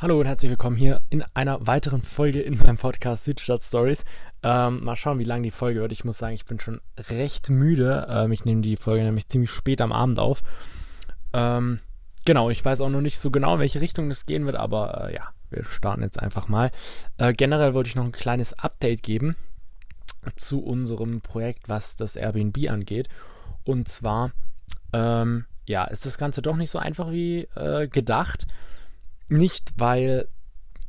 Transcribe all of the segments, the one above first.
Hallo und herzlich willkommen hier in einer weiteren Folge in meinem Podcast Südstadt Stories. Ähm, mal schauen, wie lang die Folge wird. Ich muss sagen, ich bin schon recht müde. Ähm, ich nehme die Folge nämlich ziemlich spät am Abend auf. Ähm, genau, ich weiß auch noch nicht so genau, in welche Richtung das gehen wird, aber äh, ja, wir starten jetzt einfach mal. Äh, generell wollte ich noch ein kleines Update geben zu unserem Projekt, was das Airbnb angeht. Und zwar, ähm, ja, ist das Ganze doch nicht so einfach wie äh, gedacht. Nicht, weil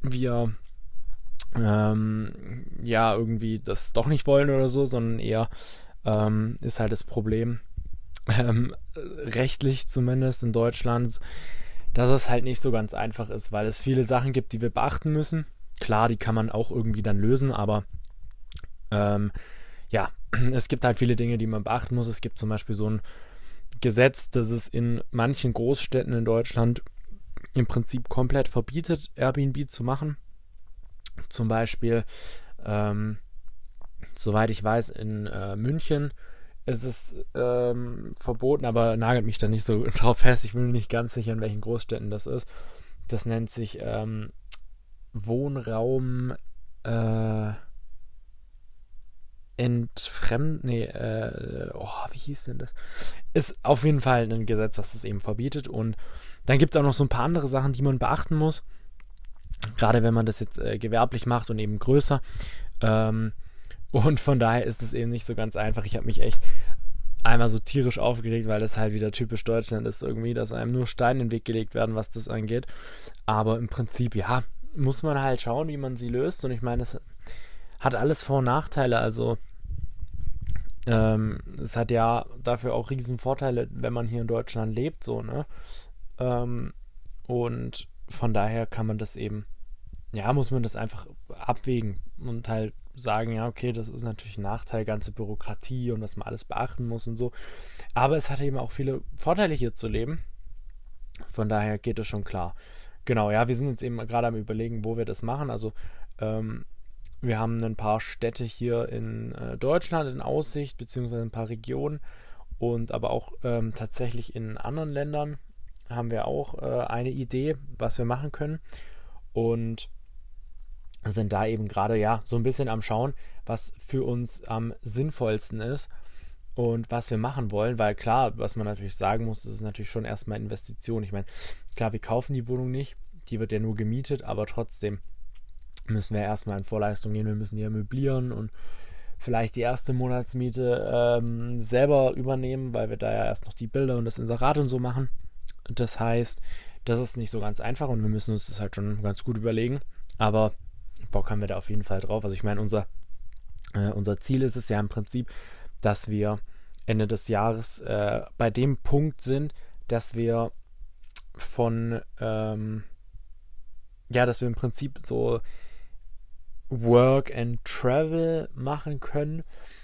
wir ähm, ja irgendwie das doch nicht wollen oder so, sondern eher ähm, ist halt das Problem, ähm, rechtlich zumindest in Deutschland, dass es halt nicht so ganz einfach ist, weil es viele Sachen gibt, die wir beachten müssen. Klar, die kann man auch irgendwie dann lösen, aber ähm, ja, es gibt halt viele Dinge, die man beachten muss. Es gibt zum Beispiel so ein Gesetz, das es in manchen Großstädten in Deutschland im Prinzip komplett verbietet, Airbnb zu machen. Zum Beispiel, ähm, soweit ich weiß, in äh, München ist es ähm, verboten, aber nagelt mich da nicht so drauf fest. Ich bin nicht ganz sicher, in welchen Großstädten das ist. Das nennt sich ähm, Wohnraum äh, entfremd, nee, äh, oh, wie hieß denn das? Ist auf jeden Fall ein Gesetz, das es eben verbietet und dann gibt es auch noch so ein paar andere Sachen, die man beachten muss. Gerade wenn man das jetzt äh, gewerblich macht und eben größer. Ähm, und von daher ist es eben nicht so ganz einfach. Ich habe mich echt einmal so tierisch aufgeregt, weil das halt wieder typisch Deutschland ist, irgendwie, dass einem nur Steine in den Weg gelegt werden, was das angeht. Aber im Prinzip, ja, muss man halt schauen, wie man sie löst. Und ich meine, es hat alles Vor- und Nachteile. Also, ähm, es hat ja dafür auch riesen Vorteile, wenn man hier in Deutschland lebt, so, ne? Ähm, und von daher kann man das eben, ja, muss man das einfach abwägen und halt sagen, ja, okay, das ist natürlich ein Nachteil, ganze Bürokratie und dass man alles beachten muss und so. Aber es hat eben auch viele Vorteile hier zu leben. Von daher geht es schon klar. Genau, ja, wir sind jetzt eben gerade am Überlegen, wo wir das machen. Also, ähm, wir haben ein paar Städte hier in äh, Deutschland in Aussicht, beziehungsweise ein paar Regionen und aber auch ähm, tatsächlich in anderen Ländern haben wir auch äh, eine Idee, was wir machen können. Und sind da eben gerade ja so ein bisschen am Schauen, was für uns am sinnvollsten ist und was wir machen wollen, weil klar, was man natürlich sagen muss, das ist natürlich schon erstmal Investition. Ich meine, klar, wir kaufen die Wohnung nicht, die wird ja nur gemietet, aber trotzdem müssen wir erstmal in Vorleistung gehen, wir müssen die ja möblieren und vielleicht die erste Monatsmiete ähm, selber übernehmen, weil wir da ja erst noch die Bilder und das Inserat und so machen. Das heißt, das ist nicht so ganz einfach und wir müssen uns das halt schon ganz gut überlegen. Aber Bock haben wir da auf jeden Fall drauf. Also ich meine, unser, äh, unser Ziel ist es ja im Prinzip, dass wir Ende des Jahres äh, bei dem Punkt sind, dass wir von, ähm, ja, dass wir im Prinzip so Work and Travel machen können.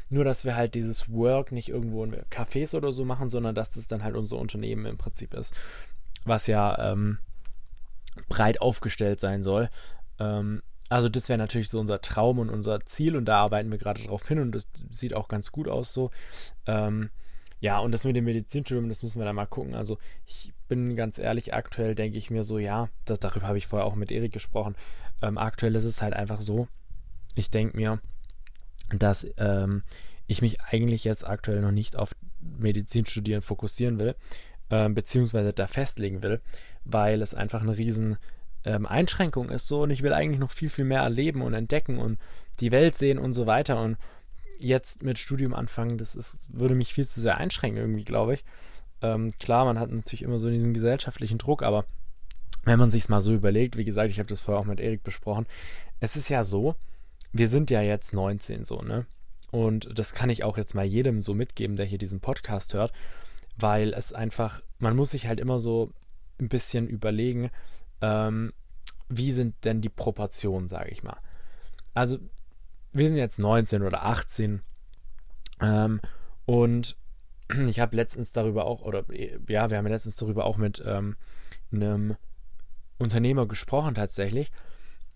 Nur, dass wir halt dieses Work nicht irgendwo in Cafés oder so machen, sondern dass das dann halt unser Unternehmen im Prinzip ist. Was ja ähm, breit aufgestellt sein soll. Ähm, also das wäre natürlich so unser Traum und unser Ziel und da arbeiten wir gerade drauf hin und das sieht auch ganz gut aus so. Ähm, ja, und das mit dem Medizinstudium, das müssen wir dann mal gucken. Also ich bin ganz ehrlich, aktuell denke ich mir so, ja, das, darüber habe ich vorher auch mit Erik gesprochen. Ähm, aktuell ist es halt einfach so, ich denke mir, dass ähm, ich mich eigentlich jetzt aktuell noch nicht auf Medizinstudieren fokussieren will, ähm, beziehungsweise da festlegen will, weil es einfach eine riesen ähm, Einschränkung ist so und ich will eigentlich noch viel, viel mehr erleben und entdecken und die Welt sehen und so weiter und jetzt mit Studium anfangen, das ist, würde mich viel zu sehr einschränken irgendwie, glaube ich. Ähm, klar, man hat natürlich immer so diesen gesellschaftlichen Druck, aber wenn man sich mal so überlegt, wie gesagt, ich habe das vorher auch mit Erik besprochen, es ist ja so, wir sind ja jetzt 19 so, ne? Und das kann ich auch jetzt mal jedem so mitgeben, der hier diesen Podcast hört, weil es einfach, man muss sich halt immer so ein bisschen überlegen, ähm, wie sind denn die Proportionen, sage ich mal. Also, wir sind jetzt 19 oder 18 ähm, und ich habe letztens darüber auch, oder ja, wir haben letztens darüber auch mit ähm, einem Unternehmer gesprochen tatsächlich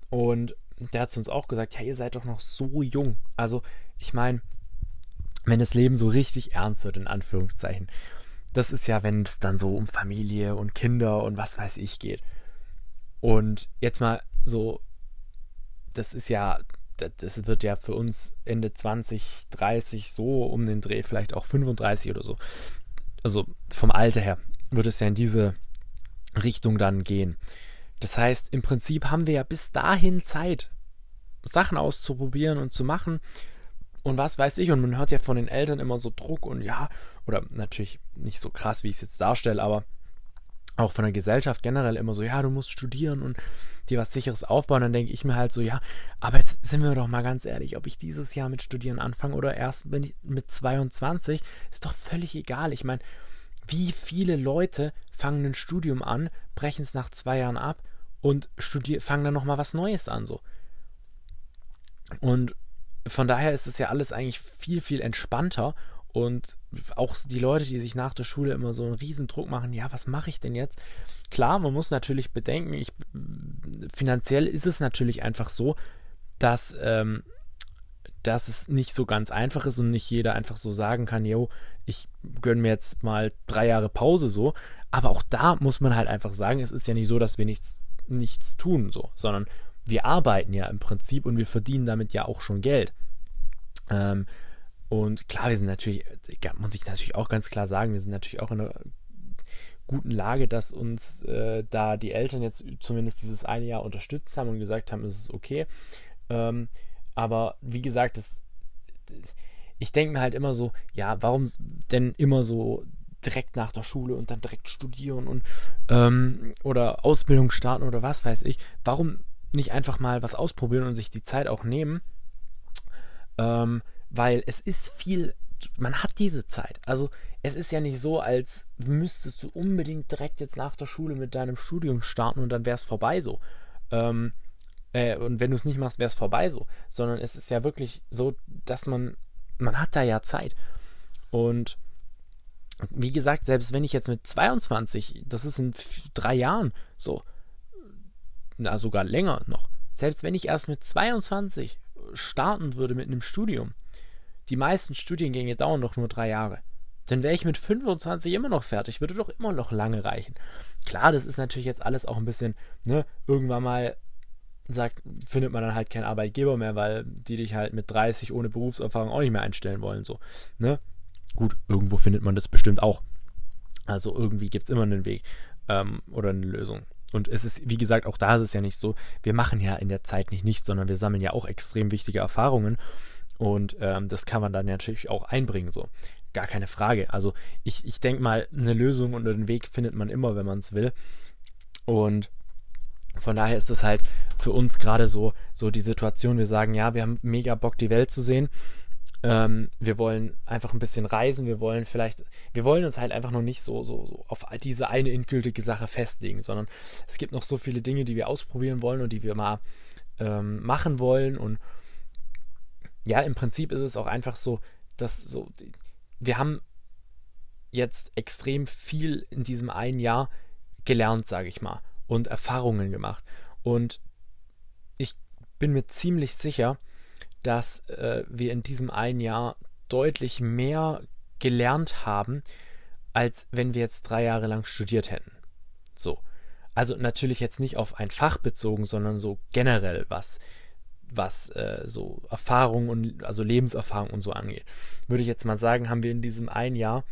und der hat uns auch gesagt, ja, ihr seid doch noch so jung. Also, ich meine, wenn das Leben so richtig ernst wird, in Anführungszeichen, das ist ja, wenn es dann so um Familie und Kinder und was weiß ich geht. Und jetzt mal so, das ist ja, das wird ja für uns Ende 20, 30 so um den Dreh, vielleicht auch 35 oder so. Also vom Alter her wird es ja in diese Richtung dann gehen. Das heißt, im Prinzip haben wir ja bis dahin Zeit, Sachen auszuprobieren und zu machen. Und was weiß ich, und man hört ja von den Eltern immer so Druck und ja, oder natürlich nicht so krass, wie ich es jetzt darstelle, aber auch von der Gesellschaft generell immer so, ja, du musst studieren und dir was sicheres aufbauen, dann denke ich mir halt so, ja, aber jetzt sind wir doch mal ganz ehrlich, ob ich dieses Jahr mit Studieren anfange oder erst mit 22, ist doch völlig egal. Ich meine, wie viele Leute fangen ein Studium an, brechen es nach zwei Jahren ab und studier fangen dann nochmal was Neues an, so. Und von daher ist es ja alles eigentlich viel, viel entspannter und auch die Leute, die sich nach der Schule immer so einen riesen Druck machen, ja, was mache ich denn jetzt? Klar, man muss natürlich bedenken, ich, finanziell ist es natürlich einfach so, dass, ähm, dass es nicht so ganz einfach ist und nicht jeder einfach so sagen kann, yo, ich gönne mir jetzt mal drei Jahre Pause so. Aber auch da muss man halt einfach sagen, es ist ja nicht so, dass wir nichts, nichts tun, so, sondern wir arbeiten ja im Prinzip und wir verdienen damit ja auch schon Geld. Ähm, und klar, wir sind natürlich, muss ich natürlich auch ganz klar sagen, wir sind natürlich auch in einer guten Lage, dass uns äh, da die Eltern jetzt zumindest dieses eine Jahr unterstützt haben und gesagt haben, es ist okay. Ähm, aber wie gesagt, das, ich denke mir halt immer so, ja, warum denn immer so direkt nach der Schule und dann direkt studieren und ähm, oder Ausbildung starten oder was weiß ich. Warum nicht einfach mal was ausprobieren und sich die Zeit auch nehmen? Ähm, weil es ist viel, man hat diese Zeit. Also es ist ja nicht so, als müsstest du unbedingt direkt jetzt nach der Schule mit deinem Studium starten und dann wäre es vorbei so. Ähm, äh, und wenn du es nicht machst, wäre es vorbei so. Sondern es ist ja wirklich so, dass man, man hat da ja Zeit. Und wie gesagt, selbst wenn ich jetzt mit 22, das ist in drei Jahren so, na sogar länger noch, selbst wenn ich erst mit 22 starten würde mit einem Studium, die meisten Studiengänge dauern doch nur drei Jahre. Dann wäre ich mit 25 immer noch fertig, würde doch immer noch lange reichen. Klar, das ist natürlich jetzt alles auch ein bisschen, ne, irgendwann mal sagt, findet man dann halt keinen Arbeitgeber mehr, weil die dich halt mit 30 ohne Berufserfahrung auch nicht mehr einstellen wollen, so, ne? Gut, irgendwo findet man das bestimmt auch. Also irgendwie gibt es immer einen Weg ähm, oder eine Lösung. Und es ist, wie gesagt, auch da ist es ja nicht so, wir machen ja in der Zeit nicht nichts, sondern wir sammeln ja auch extrem wichtige Erfahrungen. Und ähm, das kann man dann natürlich auch einbringen, so. Gar keine Frage. Also ich, ich denke mal, eine Lösung und einen Weg findet man immer, wenn man es will. Und von daher ist es halt für uns gerade so, so die Situation, wir sagen, ja, wir haben mega Bock, die Welt zu sehen. Ähm, wir wollen einfach ein bisschen reisen, wir wollen vielleicht, wir wollen uns halt einfach noch nicht so, so, so auf diese eine endgültige Sache festlegen, sondern es gibt noch so viele Dinge, die wir ausprobieren wollen und die wir mal ähm, machen wollen und ja, im Prinzip ist es auch einfach so, dass so, wir haben jetzt extrem viel in diesem einen Jahr gelernt, sage ich mal, und Erfahrungen gemacht. Und ich bin mir ziemlich sicher, dass äh, wir in diesem einen Jahr deutlich mehr gelernt haben, als wenn wir jetzt drei Jahre lang studiert hätten. So. Also natürlich jetzt nicht auf ein Fach bezogen, sondern so generell, was was äh, so Erfahrung und also Lebenserfahrung und so angeht, würde ich jetzt mal sagen, haben wir in diesem einen Jahr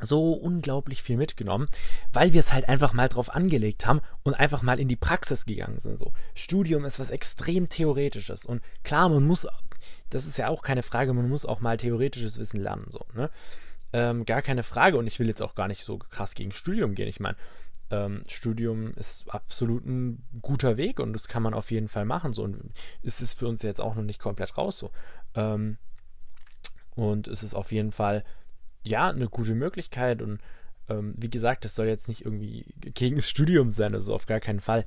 so unglaublich viel mitgenommen, weil wir es halt einfach mal drauf angelegt haben und einfach mal in die Praxis gegangen sind. So Studium ist was extrem theoretisches und klar, man muss, das ist ja auch keine Frage, man muss auch mal theoretisches Wissen lernen, so ne. Ähm, gar keine Frage und ich will jetzt auch gar nicht so krass gegen Studium gehen. Ich meine, ähm, Studium ist absolut ein guter Weg und das kann man auf jeden Fall machen. So und ist es für uns jetzt auch noch nicht komplett raus so. Ähm, und es ist auf jeden Fall ja eine gute Möglichkeit und ähm, wie gesagt, das soll jetzt nicht irgendwie gegen das Studium sein, also auf gar keinen Fall,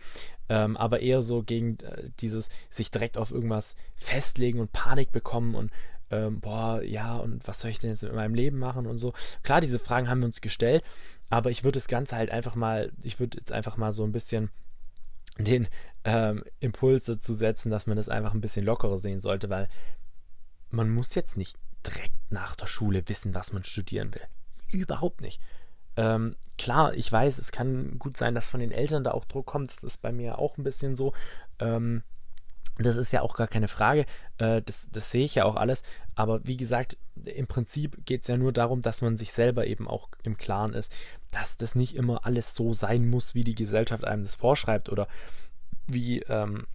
ähm, aber eher so gegen äh, dieses sich direkt auf irgendwas festlegen und Panik bekommen und ähm, boah, ja, und was soll ich denn jetzt mit meinem Leben machen und so. Klar, diese Fragen haben wir uns gestellt, aber ich würde das Ganze halt einfach mal, ich würde jetzt einfach mal so ein bisschen den ähm, Impuls dazu setzen, dass man das einfach ein bisschen lockerer sehen sollte, weil man muss jetzt nicht direkt nach der Schule wissen, was man studieren will. Überhaupt nicht. Ähm, klar, ich weiß, es kann gut sein, dass von den Eltern da auch Druck kommt. Das ist bei mir auch ein bisschen so. Ähm, das ist ja auch gar keine Frage. Äh, das, das sehe ich ja auch alles. Aber wie gesagt, im Prinzip geht es ja nur darum, dass man sich selber eben auch im Klaren ist, dass das nicht immer alles so sein muss, wie die Gesellschaft einem das vorschreibt oder wie ähm,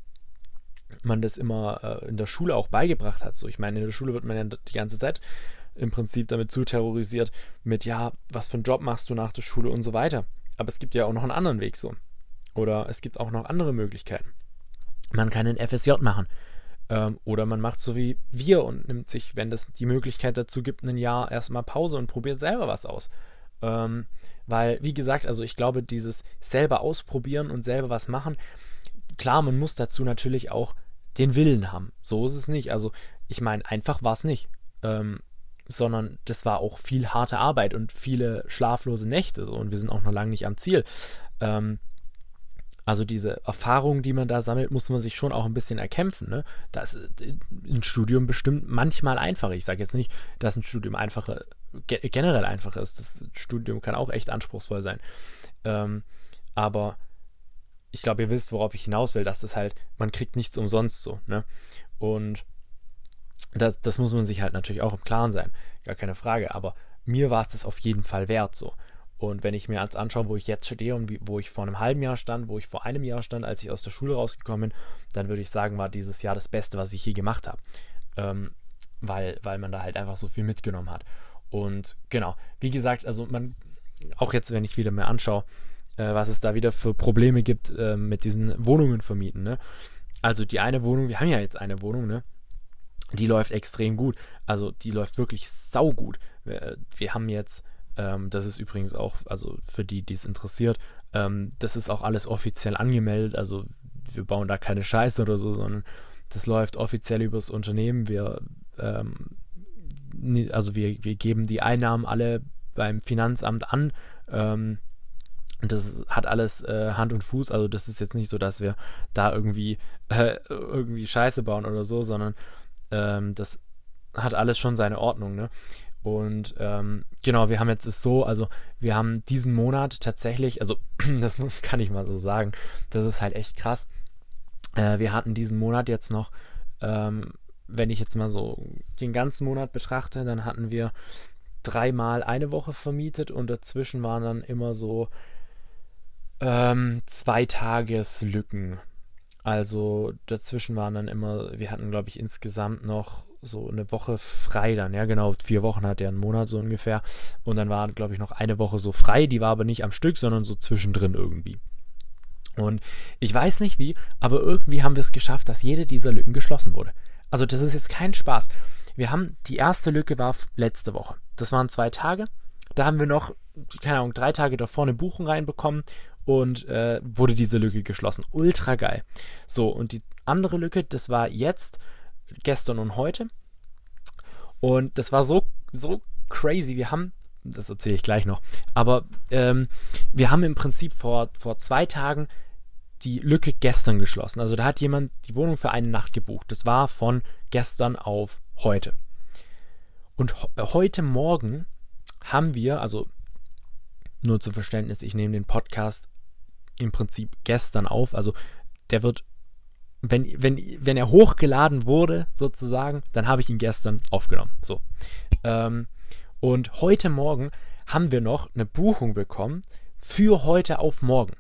man das immer äh, in der Schule auch beigebracht hat. So, ich meine, in der Schule wird man ja die ganze Zeit im Prinzip damit zu terrorisiert mit, ja, was für einen Job machst du nach der Schule und so weiter. Aber es gibt ja auch noch einen anderen Weg so. Oder es gibt auch noch andere Möglichkeiten. Man kann einen FSJ machen. Ähm, oder man macht so wie wir und nimmt sich, wenn das die Möglichkeit dazu gibt, ein Jahr erstmal Pause und probiert selber was aus. Ähm, weil, wie gesagt, also ich glaube, dieses selber ausprobieren und selber was machen, klar, man muss dazu natürlich auch den Willen haben. So ist es nicht. Also, ich meine, einfach war es nicht. Ähm, sondern das war auch viel harte Arbeit und viele schlaflose Nächte. So, und wir sind auch noch lange nicht am Ziel. Ähm, also diese Erfahrungen, die man da sammelt, muss man sich schon auch ein bisschen erkämpfen. Ne? Das ist äh, ein Studium bestimmt manchmal einfacher. Ich sage jetzt nicht, dass ein Studium einfacher, generell einfacher ist. Das Studium kann auch echt anspruchsvoll sein. Ähm, aber ich glaube, ihr wisst, worauf ich hinaus will, dass das halt, man kriegt nichts umsonst so. Ne? Und das, das muss man sich halt natürlich auch im Klaren sein. Gar keine Frage. Aber mir war es das auf jeden Fall wert so. Und wenn ich mir als anschaue, wo ich jetzt stehe und wie, wo ich vor einem halben Jahr stand, wo ich vor einem Jahr stand, als ich aus der Schule rausgekommen bin, dann würde ich sagen, war dieses Jahr das Beste, was ich je gemacht habe. Ähm, weil, weil man da halt einfach so viel mitgenommen hat. Und genau, wie gesagt, also man, auch jetzt, wenn ich wieder mehr anschaue, äh, was es da wieder für Probleme gibt äh, mit diesen Wohnungen vermieten. Ne? Also die eine Wohnung, wir haben ja jetzt eine Wohnung, ne? Die läuft extrem gut. Also die läuft wirklich saugut. Wir, wir haben jetzt ähm, das ist übrigens auch, also für die, die es interessiert, ähm, das ist auch alles offiziell angemeldet. Also wir bauen da keine Scheiße oder so, sondern das läuft offiziell übers Unternehmen. Wir, ähm, also wir, wir geben die Einnahmen alle beim Finanzamt an. Ähm, und das hat alles äh, Hand und Fuß. Also das ist jetzt nicht so, dass wir da irgendwie äh, irgendwie Scheiße bauen oder so, sondern ähm, das hat alles schon seine Ordnung. Ne? Und ähm, genau, wir haben jetzt es so, also wir haben diesen Monat tatsächlich, also das kann ich mal so sagen, das ist halt echt krass. Äh, wir hatten diesen Monat jetzt noch, ähm, wenn ich jetzt mal so den ganzen Monat betrachte, dann hatten wir dreimal eine Woche vermietet und dazwischen waren dann immer so ähm, zwei Tageslücken. Also dazwischen waren dann immer, wir hatten glaube ich insgesamt noch so eine Woche frei dann, ja genau, vier Wochen hat er einen Monat so ungefähr. Und dann war, glaube ich, noch eine Woche so frei, die war aber nicht am Stück, sondern so zwischendrin irgendwie. Und ich weiß nicht wie, aber irgendwie haben wir es geschafft, dass jede dieser Lücken geschlossen wurde. Also das ist jetzt kein Spaß. Wir haben, die erste Lücke war letzte Woche. Das waren zwei Tage. Da haben wir noch, keine Ahnung, drei Tage davor eine Buchung reinbekommen und äh, wurde diese Lücke geschlossen. Ultra geil. So, und die andere Lücke, das war jetzt, gestern und heute. Und das war so, so crazy. Wir haben, das erzähle ich gleich noch, aber ähm, wir haben im Prinzip vor, vor zwei Tagen die Lücke gestern geschlossen. Also da hat jemand die Wohnung für eine Nacht gebucht. Das war von gestern auf heute. Und heute Morgen haben wir, also nur zum Verständnis, ich nehme den Podcast im Prinzip gestern auf. Also der wird wenn, wenn, wenn er hochgeladen wurde, sozusagen, dann habe ich ihn gestern aufgenommen. So. Ähm, und heute Morgen haben wir noch eine Buchung bekommen für heute auf morgen.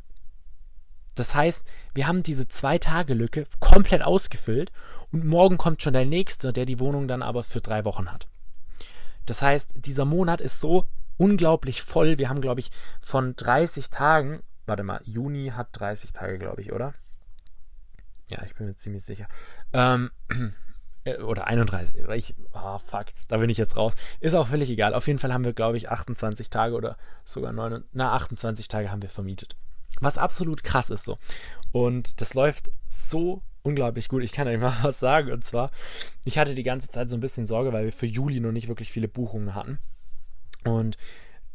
Das heißt, wir haben diese zwei Tage Lücke komplett ausgefüllt und morgen kommt schon der nächste, der die Wohnung dann aber für drei Wochen hat. Das heißt, dieser Monat ist so unglaublich voll. Wir haben, glaube ich, von 30 Tagen, warte mal, Juni hat 30 Tage, glaube ich, oder? Ja, ich bin mir ziemlich sicher. Ähm, äh, oder 31. Ich, ah, fuck, da bin ich jetzt raus. Ist auch völlig egal. Auf jeden Fall haben wir, glaube ich, 28 Tage oder sogar 9, na, 28 Tage haben wir vermietet. Was absolut krass ist so. Und das läuft so unglaublich gut. Ich kann euch mal was sagen. Und zwar, ich hatte die ganze Zeit so ein bisschen Sorge, weil wir für Juli noch nicht wirklich viele Buchungen hatten. Und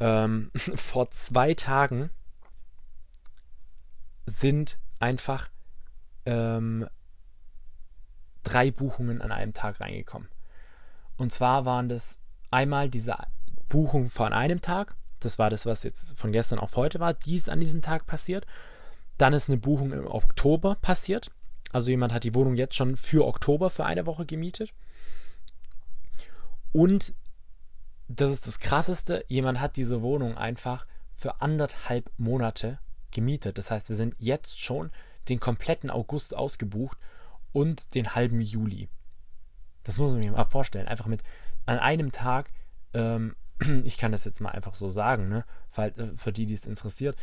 ähm, vor zwei Tagen sind einfach ähm, drei Buchungen an einem Tag reingekommen. Und zwar waren das einmal diese Buchung von einem Tag, Das war das, was jetzt von gestern auf heute war. Die ist an diesem Tag passiert. Dann ist eine Buchung im Oktober passiert. Also jemand hat die Wohnung jetzt schon für Oktober für eine Woche gemietet. Und das ist das Krasseste, jemand hat diese Wohnung einfach für anderthalb Monate gemietet. Das heißt, wir sind jetzt schon den kompletten August ausgebucht und den halben Juli. Das muss man sich mal vorstellen. Einfach mit an einem Tag, ähm, ich kann das jetzt mal einfach so sagen, ne, für, äh, für die, die es interessiert.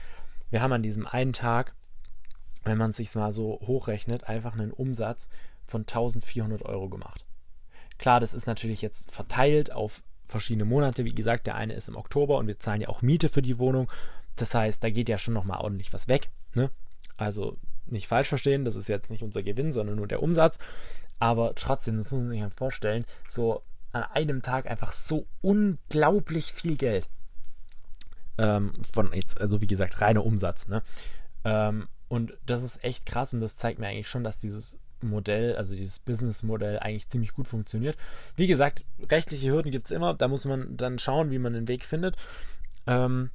Wir haben an diesem einen Tag, wenn man es sich mal so hochrechnet, einfach einen Umsatz von 1400 Euro gemacht. Klar, das ist natürlich jetzt verteilt auf verschiedene Monate. Wie gesagt, der eine ist im Oktober und wir zahlen ja auch Miete für die Wohnung. Das heißt, da geht ja schon nochmal ordentlich was weg. Ne? Also nicht falsch verstehen, das ist jetzt nicht unser Gewinn, sondern nur der Umsatz. Aber trotzdem, das muss man sich mal vorstellen, so an einem Tag einfach so unglaublich viel Geld. Ähm, von jetzt, also wie gesagt, reiner Umsatz. Ne? Ähm, und das ist echt krass und das zeigt mir eigentlich schon, dass dieses Modell, also dieses Business-Modell eigentlich ziemlich gut funktioniert. Wie gesagt, rechtliche Hürden gibt es immer, da muss man dann schauen, wie man den Weg findet. Ähm,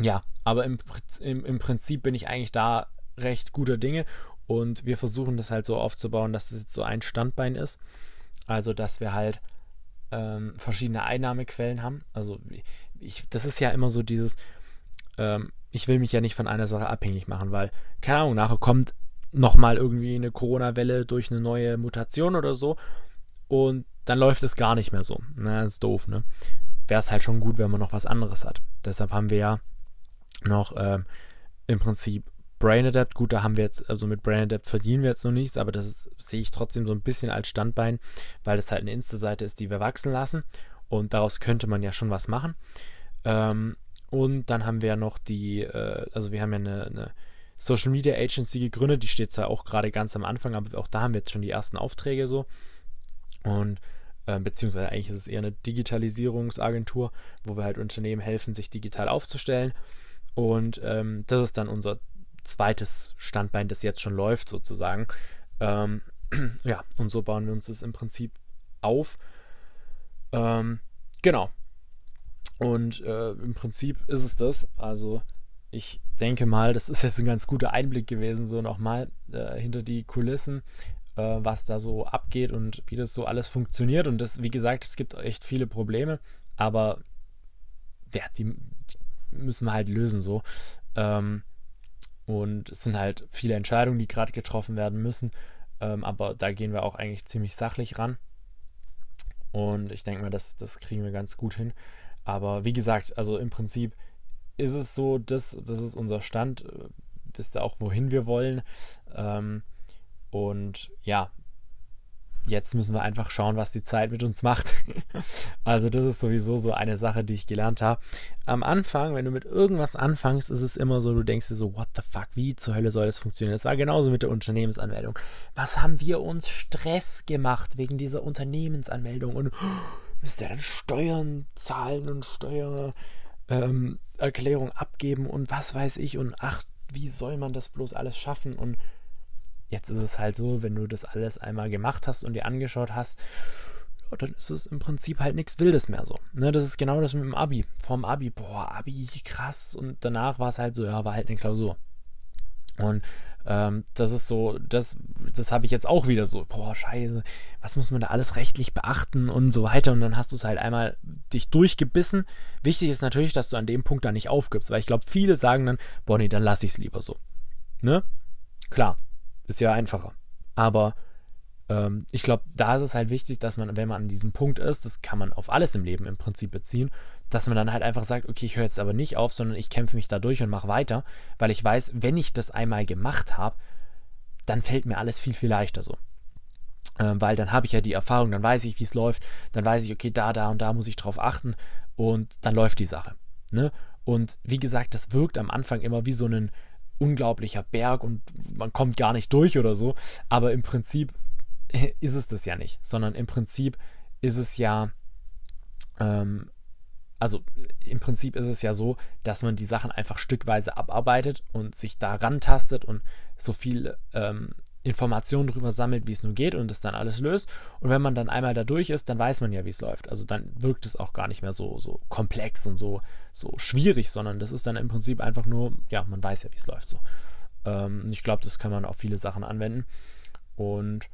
ja, aber im, im, im Prinzip bin ich eigentlich da recht guter Dinge und wir versuchen das halt so aufzubauen, dass es jetzt so ein Standbein ist. Also, dass wir halt ähm, verschiedene Einnahmequellen haben. Also, ich, das ist ja immer so dieses, ähm, ich will mich ja nicht von einer Sache abhängig machen, weil, keine Ahnung, nachher kommt nochmal irgendwie eine Corona-Welle durch eine neue Mutation oder so und dann läuft es gar nicht mehr so. Na, das ist doof, ne? Wäre es halt schon gut, wenn man noch was anderes hat. Deshalb haben wir ja noch ähm, im Prinzip Brain Adapt. Gut, da haben wir jetzt, also mit Brain Adapt verdienen wir jetzt noch nichts, aber das ist, sehe ich trotzdem so ein bisschen als Standbein, weil das halt eine Insta-Seite ist, die wir wachsen lassen und daraus könnte man ja schon was machen. Ähm, und dann haben wir ja noch die, äh, also wir haben ja eine, eine Social Media Agency gegründet. Die steht zwar auch gerade ganz am Anfang, aber auch da haben wir jetzt schon die ersten Aufträge so. Und äh, beziehungsweise eigentlich ist es eher eine Digitalisierungsagentur, wo wir halt Unternehmen helfen, sich digital aufzustellen. Und ähm, das ist dann unser zweites Standbein, das jetzt schon läuft, sozusagen. Ähm, ja, und so bauen wir uns das im Prinzip auf. Ähm, genau. Und äh, im Prinzip ist es das. Also ich denke mal, das ist jetzt ein ganz guter Einblick gewesen, so nochmal äh, hinter die Kulissen, äh, was da so abgeht und wie das so alles funktioniert. Und das, wie gesagt, es gibt echt viele Probleme, aber ja, die, die müssen wir halt lösen so. Ähm, und es sind halt viele Entscheidungen, die gerade getroffen werden müssen. Ähm, aber da gehen wir auch eigentlich ziemlich sachlich ran. Und ich denke mal, das, das kriegen wir ganz gut hin. Aber wie gesagt, also im Prinzip ist es so, das, das ist unser Stand. Äh, wisst ihr auch, wohin wir wollen. Ähm, und ja, jetzt müssen wir einfach schauen, was die Zeit mit uns macht. also das ist sowieso so eine Sache, die ich gelernt habe. Am Anfang, wenn du mit irgendwas anfängst, ist es immer so, du denkst dir so, what the fuck, wie zur Hölle soll das funktionieren? Das war genauso mit der Unternehmensanmeldung. Was haben wir uns Stress gemacht wegen dieser Unternehmensanmeldung und müsst ihr dann Steuern zahlen und Steuer ähm, abgeben und was weiß ich und ach, wie soll man das bloß alles schaffen? Und jetzt ist es halt so, wenn du das alles einmal gemacht hast und dir angeschaut hast, ja, dann ist es im Prinzip halt nichts Wildes mehr so. Ne, das ist genau das mit dem Abi. Vorm Abi, boah, Abi, krass. Und danach war es halt so, ja, war halt eine Klausur. Und ähm, das ist so, das, das habe ich jetzt auch wieder so, boah, scheiße, was muss man da alles rechtlich beachten und so weiter. Und dann hast du es halt einmal dich durchgebissen. Wichtig ist natürlich, dass du an dem Punkt da nicht aufgibst, weil ich glaube, viele sagen dann, boah, nee, dann lasse ich es lieber so. Ne? Klar, ist ja einfacher. Aber ähm, ich glaube, da ist es halt wichtig, dass man, wenn man an diesem Punkt ist, das kann man auf alles im Leben im Prinzip beziehen, dass man dann halt einfach sagt, okay, ich höre jetzt aber nicht auf, sondern ich kämpfe mich da durch und mache weiter, weil ich weiß, wenn ich das einmal gemacht habe, dann fällt mir alles viel, viel leichter so. Ähm, weil dann habe ich ja die Erfahrung, dann weiß ich, wie es läuft, dann weiß ich, okay, da, da und da muss ich drauf achten und dann läuft die Sache. Ne? Und wie gesagt, das wirkt am Anfang immer wie so ein unglaublicher Berg und man kommt gar nicht durch oder so, aber im Prinzip ist es das ja nicht, sondern im Prinzip ist es ja ähm, also im Prinzip ist es ja so, dass man die Sachen einfach stückweise abarbeitet und sich da rantastet und so viel ähm, Informationen darüber sammelt, wie es nur geht und das dann alles löst. Und wenn man dann einmal da durch ist, dann weiß man ja, wie es läuft. Also dann wirkt es auch gar nicht mehr so, so komplex und so, so schwierig, sondern das ist dann im Prinzip einfach nur, ja, man weiß ja, wie es läuft. So. Ähm, ich glaube, das kann man auf viele Sachen anwenden. Und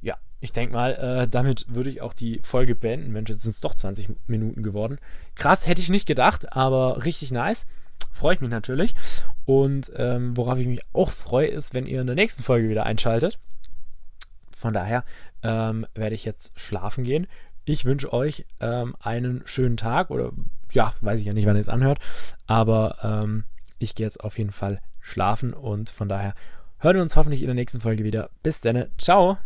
ja, ich denke mal, äh, damit würde ich auch die Folge beenden. Mensch, jetzt sind es doch 20 Minuten geworden. Krass, hätte ich nicht gedacht, aber richtig nice. Freue ich mich natürlich. Und ähm, worauf ich mich auch freue, ist, wenn ihr in der nächsten Folge wieder einschaltet. Von daher ähm, werde ich jetzt schlafen gehen. Ich wünsche euch ähm, einen schönen Tag oder ja, weiß ich ja nicht, wann ihr es anhört. Aber ähm, ich gehe jetzt auf jeden Fall schlafen und von daher hören wir uns hoffentlich in der nächsten Folge wieder. Bis dann. Ciao.